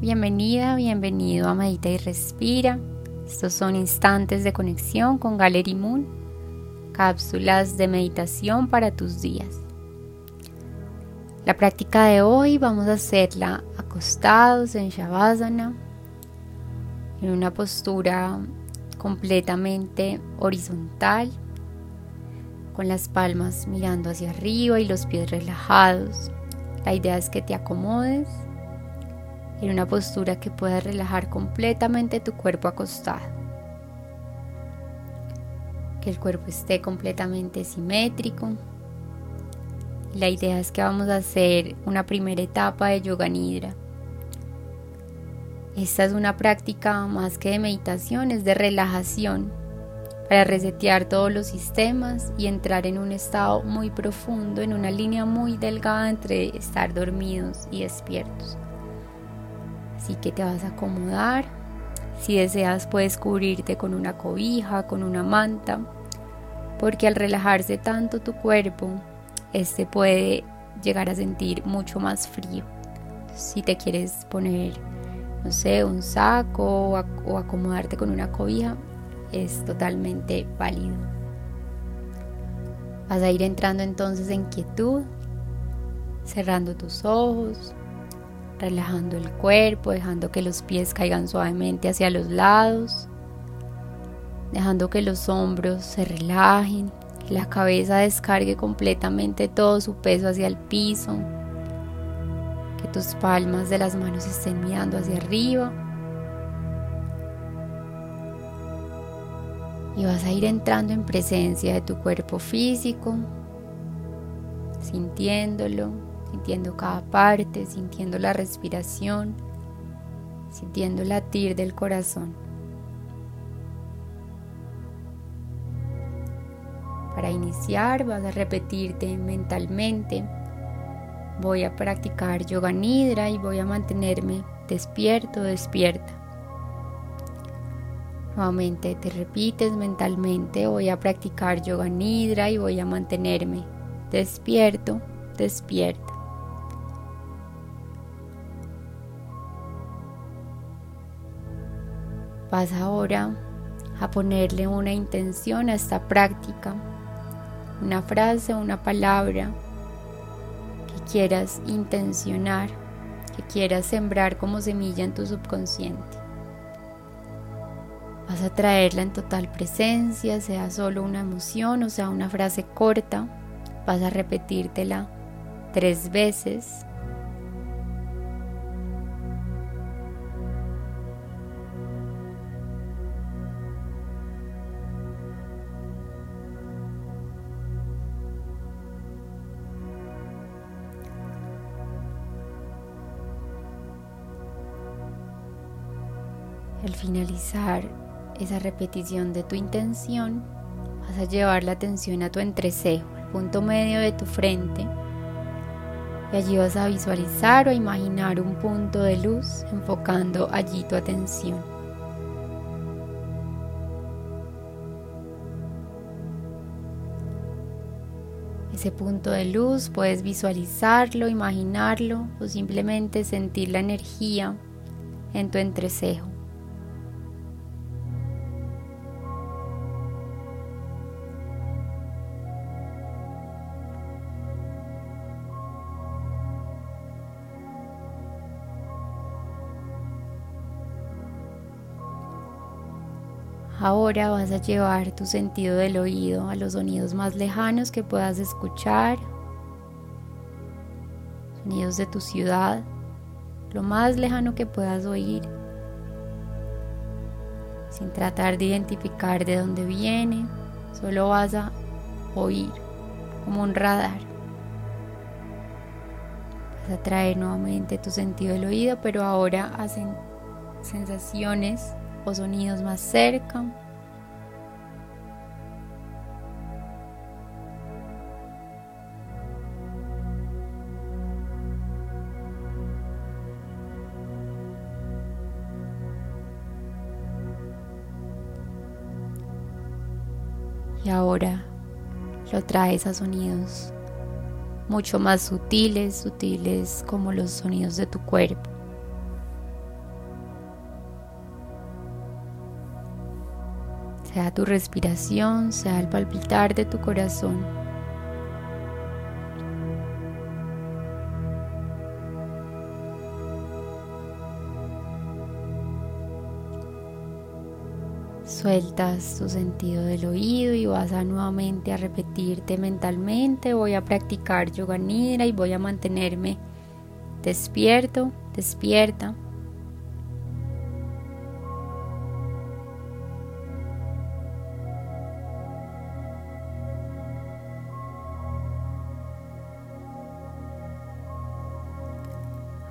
Bienvenida, bienvenido a Medita y Respira. Estos son instantes de conexión con Gallery Moon, cápsulas de meditación para tus días. La práctica de hoy vamos a hacerla acostados en Shavasana, en una postura completamente horizontal, con las palmas mirando hacia arriba y los pies relajados. La idea es que te acomodes en una postura que pueda relajar completamente tu cuerpo acostado. Que el cuerpo esté completamente simétrico. La idea es que vamos a hacer una primera etapa de yoga nidra. Esta es una práctica más que de meditación, es de relajación para resetear todos los sistemas y entrar en un estado muy profundo, en una línea muy delgada entre estar dormidos y despiertos. Así que te vas a acomodar. Si deseas puedes cubrirte con una cobija, con una manta, porque al relajarse tanto tu cuerpo, este puede llegar a sentir mucho más frío. Si te quieres poner, no sé, un saco o, acomodarte con una cobija, es totalmente válido. Vas a ir entrando entonces en quietud, cerrando tus ojos, relajando el cuerpo, dejando que los pies caigan suavemente hacia los lados, dejando que los hombros se relajen, la cabeza descargue completamente todo su peso hacia el piso, que tus palmas de las manos estén mirando hacia arriba. Y vas a ir entrando en presencia de tu cuerpo físico, sintiéndolo, sintiendo cada parte, sintiendo la respiración, sintiendo el latir del corazón. Para iniciar vas a repetirte mentalmente, voy a practicar yoga nidra y voy a mantenerme despierto, despierta. Nuevamente te repites mentalmente, voy a practicar yoga nidra y voy a mantenerme despierto, despierta. Vas ahora a ponerle una intención a esta práctica, una frase, una palabra que quieras intencionar, que quieras sembrar como semilla en tu subconsciente. Vas a traerla en total presencia, sea solo una emoción o sea una frase corta. Vas a repetírtela tres veces Al finalizar esa repetición de tu intención, vas a llevar la atención a tu entrecejo, el punto medio de tu frente. Y allí vas a visualizar o imaginar un punto de luz enfocando allí tu atención. Ese punto de luz puedes visualizarlo, imaginarlo o simplemente sentir la energía en tu entrecejo. Ahora vas a llevar tu sentido del oído a los sonidos más lejanos que puedas escuchar, sonidos de tu ciudad, lo más lejano que puedas oír, sin tratar de identificar de dónde viene, solo vas a oír como un radar. Vas a traer nuevamente tu sentido del oído, pero ahora hacen sensaciones o sonidos más cerca. lo traes a sonidos mucho más sutiles, sutiles como los sonidos de tu cuerpo. Sea tu respiración, sea el palpitar de tu corazón. Sueltas tu sentido del oído y vas a nuevamente a repetirte mentalmente. Voy a practicar yoga nidra y voy a mantenerme despierto, despierta.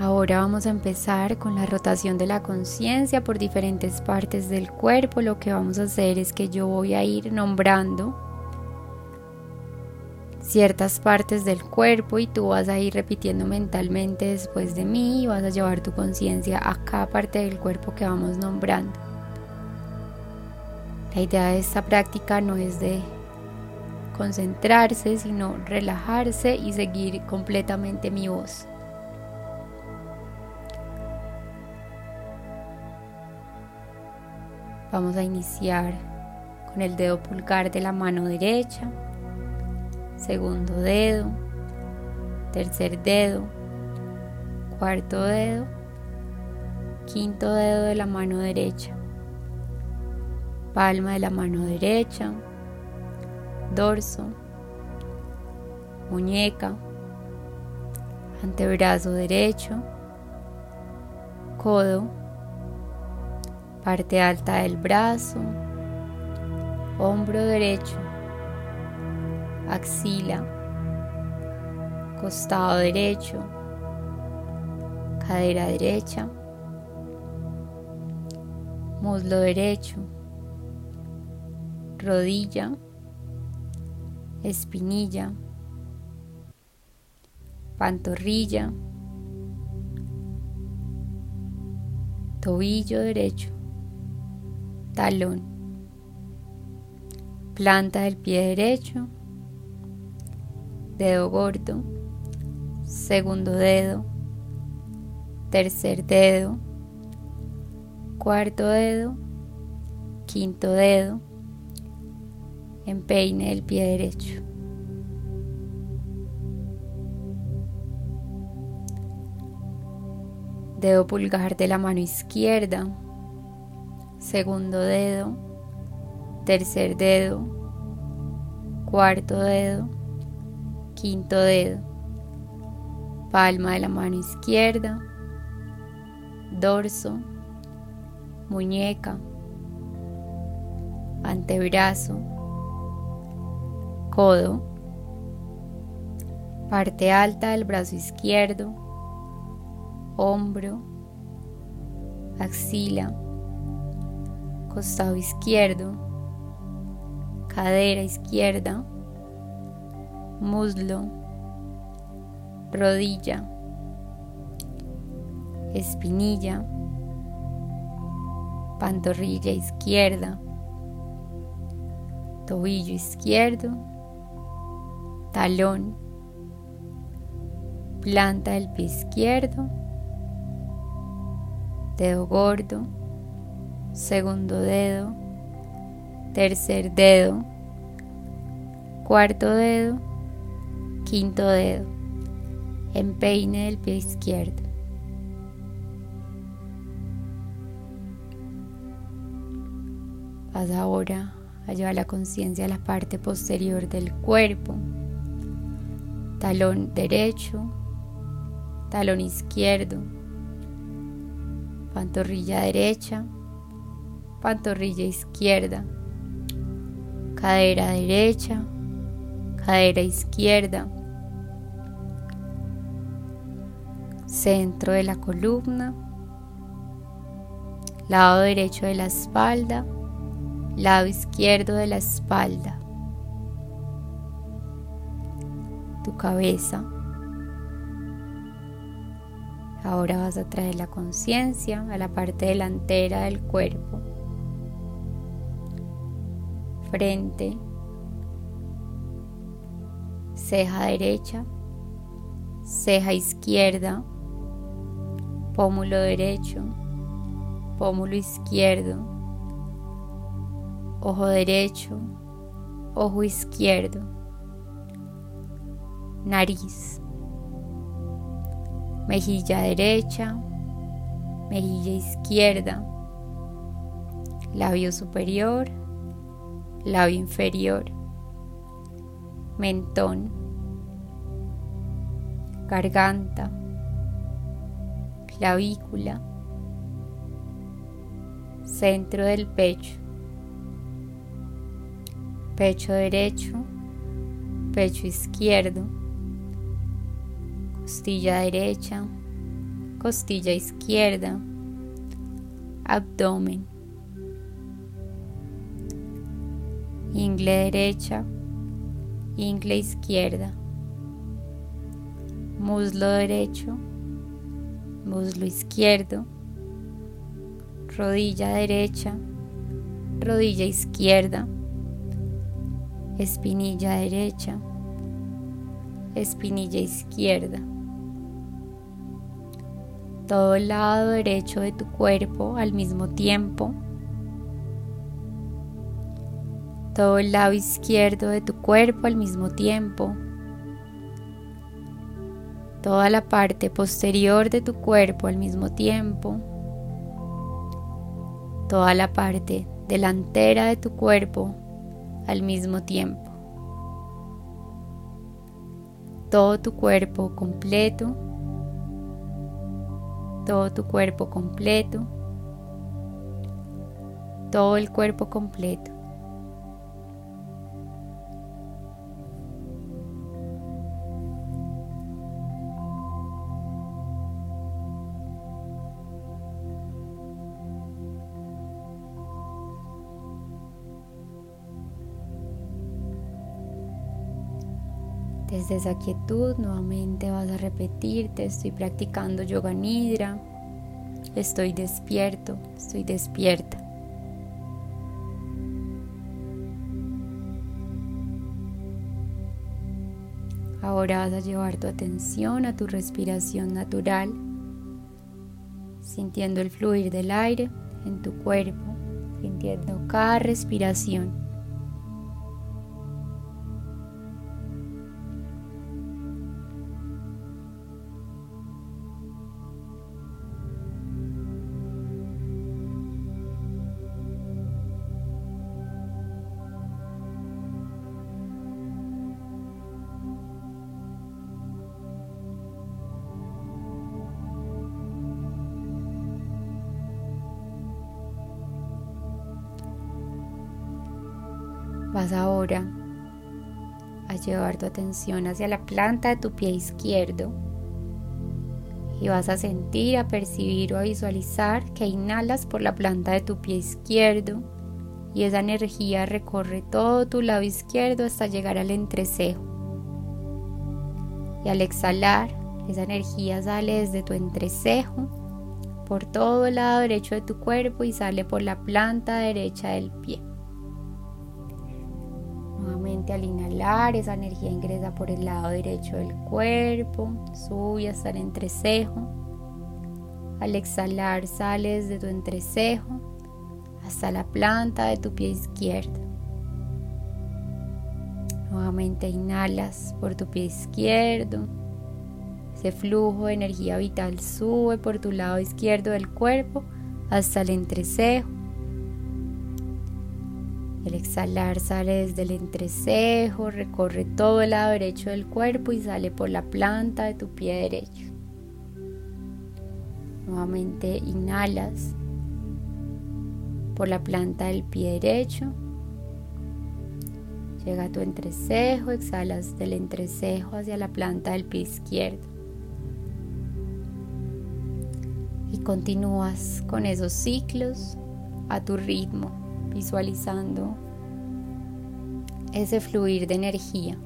Ahora vamos a empezar con la rotación de la conciencia por diferentes partes del cuerpo. Lo que vamos a hacer es que yo voy a ir nombrando ciertas partes del cuerpo y tú vas a ir repitiendo mentalmente después de mí y vas a llevar tu conciencia a cada parte del cuerpo que vamos nombrando. La idea de esta práctica no es de concentrarse, sino relajarse y seguir completamente mi voz. Vamos a iniciar con el dedo pulgar de la mano derecha, segundo dedo, tercer dedo, cuarto dedo, quinto dedo de la mano derecha, palma de la mano derecha, dorso, muñeca, antebrazo derecho, codo, parte alta del brazo, hombro derecho, axila, costado derecho, cadera derecha, muslo derecho, rodilla, espinilla, pantorrilla, tobillo derecho, talón, planta del pie derecho, dedo gordo, segundo dedo, tercer dedo, cuarto dedo, quinto dedo, empeine del pie derecho. Dedo pulgar de la mano izquierda, segundo dedo, tercer dedo, cuarto dedo, quinto dedo, palma de la mano izquierda, dorso, muñeca, antebrazo, codo, parte alta del brazo izquierdo, hombro, axila, costado izquierdo, cadera izquierda, muslo, rodilla, espinilla, pantorrilla izquierda, tobillo izquierdo, talón, planta del pie izquierdo, dedo gordo, segundo dedo, tercer dedo, cuarto dedo, quinto dedo, empeine del pie izquierdo. Vas ahora a llevar la conciencia a la parte posterior del cuerpo, talón derecho, talón izquierdo, pantorrilla derecha, pantorrilla izquierda, cadera derecha, cadera izquierda, centro de la columna, lado derecho de la espalda, lado izquierdo de la espalda, tu cabeza. Ahora vas a traer la conciencia a la parte delantera del cuerpo frente, ceja derecha, ceja izquierda, pómulo derecho, pómulo izquierdo, ojo derecho, ojo izquierdo, nariz, mejilla derecha, mejilla izquierda, labio superior, labio inferior, mentón, garganta, clavícula, centro del pecho, pecho derecho, pecho izquierdo, costilla derecha, costilla izquierda, abdomen, ingle derecha, ingle izquierda, muslo derecho, muslo izquierdo, rodilla derecha, rodilla izquierda, espinilla derecha, espinilla izquierda. Todo el lado derecho de tu cuerpo al mismo tiempo. Todo el lado izquierdo de tu cuerpo al mismo tiempo. Toda la parte posterior de tu cuerpo al mismo tiempo. Toda la parte delantera de tu cuerpo al mismo tiempo. Todo tu cuerpo completo. Todo tu cuerpo completo. Todo el cuerpo completo. Desde esa quietud nuevamente vas a repetirte, estoy practicando yoga nidra, estoy despierto, estoy despierta. Ahora vas a llevar tu atención a tu respiración natural, sintiendo el fluir del aire en tu cuerpo, sintiendo cada respiración. Ahora a llevar tu atención hacia la planta de tu pie izquierdo y vas a sentir, a percibir o a visualizar que inhalas por la planta de tu pie izquierdo y esa energía recorre todo tu lado izquierdo hasta llegar al entrecejo. Y al exhalar, esa energía sale desde tu entrecejo por todo el lado derecho de tu cuerpo y sale por la planta derecha del pie. Al inhalar, esa energía ingresa por el lado derecho del cuerpo, sube hasta el entrecejo. Al exhalar, sales de tu entrecejo hasta la planta de tu pie izquierdo. Nuevamente inhalas por tu pie izquierdo. Ese flujo de energía vital sube por tu lado izquierdo del cuerpo hasta el entrecejo el exhalar sale desde el entrecejo, recorre todo el lado derecho del cuerpo y sale por la planta de tu pie derecho. Nuevamente inhalas por la planta del pie derecho. Llega a tu entrecejo, exhalas del entrecejo hacia la planta del pie izquierdo. Y continúas con esos ciclos a tu ritmo visualizando ese fluir de energía.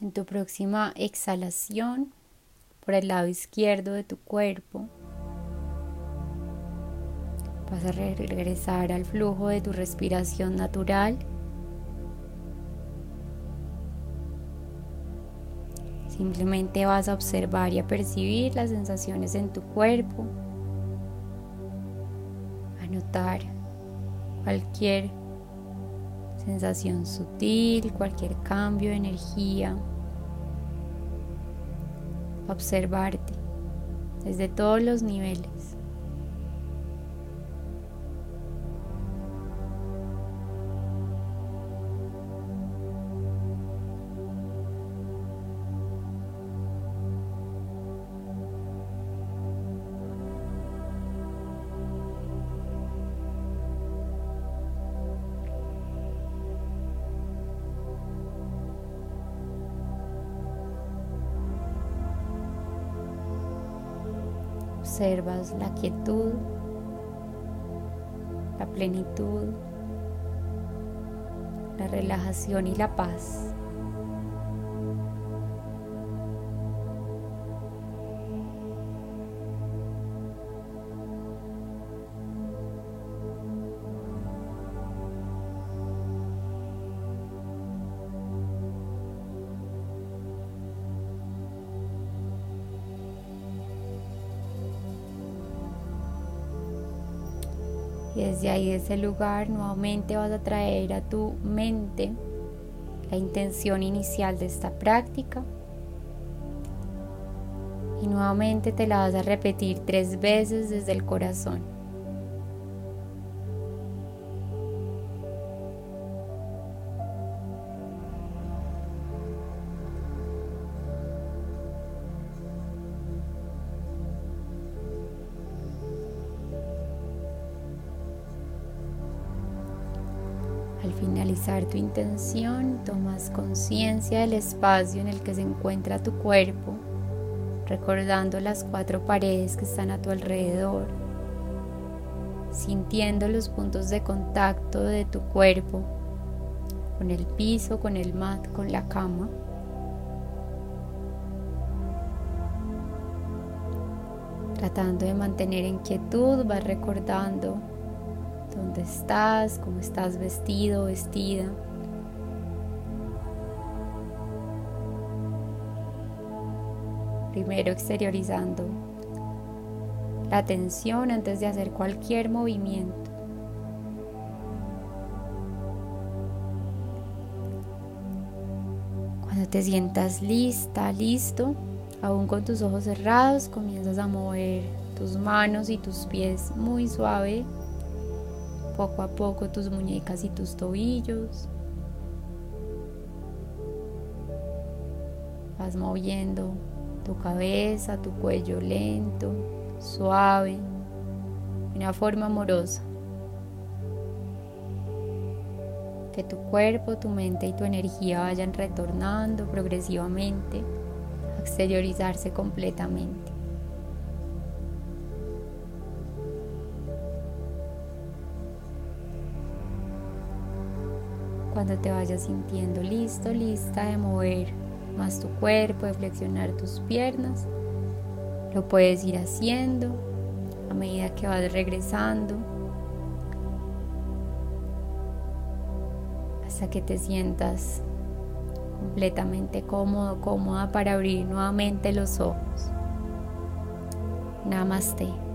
En tu próxima exhalación por el lado izquierdo de tu cuerpo, vas a regresar al flujo de tu respiración natural. Simplemente vas a observar y a percibir las sensaciones en tu cuerpo, a notar cualquier sensación sutil, cualquier cambio de energía observarte desde todos los niveles. Observas la quietud, la plenitud, la relajación y la paz. Desde ahí, de ese lugar, nuevamente vas a traer a tu mente la intención inicial de esta práctica. Y nuevamente te la vas a repetir tres veces desde el corazón. Al finalizar tu intención, tomas conciencia del espacio en el que se encuentra tu cuerpo, recordando las cuatro paredes que están a tu alrededor, sintiendo los puntos de contacto de tu cuerpo con el piso, con el mat, con la cama. Tratando de mantener en quietud, vas recordando dónde estás, cómo estás vestido, vestida. Primero exteriorizando la tensión antes de hacer cualquier movimiento. Cuando te sientas lista, listo, aún con tus ojos cerrados, comienzas a mover tus manos y tus pies muy suave poco a poco tus muñecas y tus tobillos. Vas moviendo tu cabeza, tu cuello lento, suave, de una forma amorosa. Que tu cuerpo, tu mente y tu energía vayan retornando progresivamente a exteriorizarse completamente. Cuando te vayas sintiendo listo, lista de mover más tu cuerpo, de flexionar tus piernas, lo puedes ir haciendo a medida que vas regresando hasta que te sientas completamente cómodo, cómoda para abrir nuevamente los ojos. Namaste.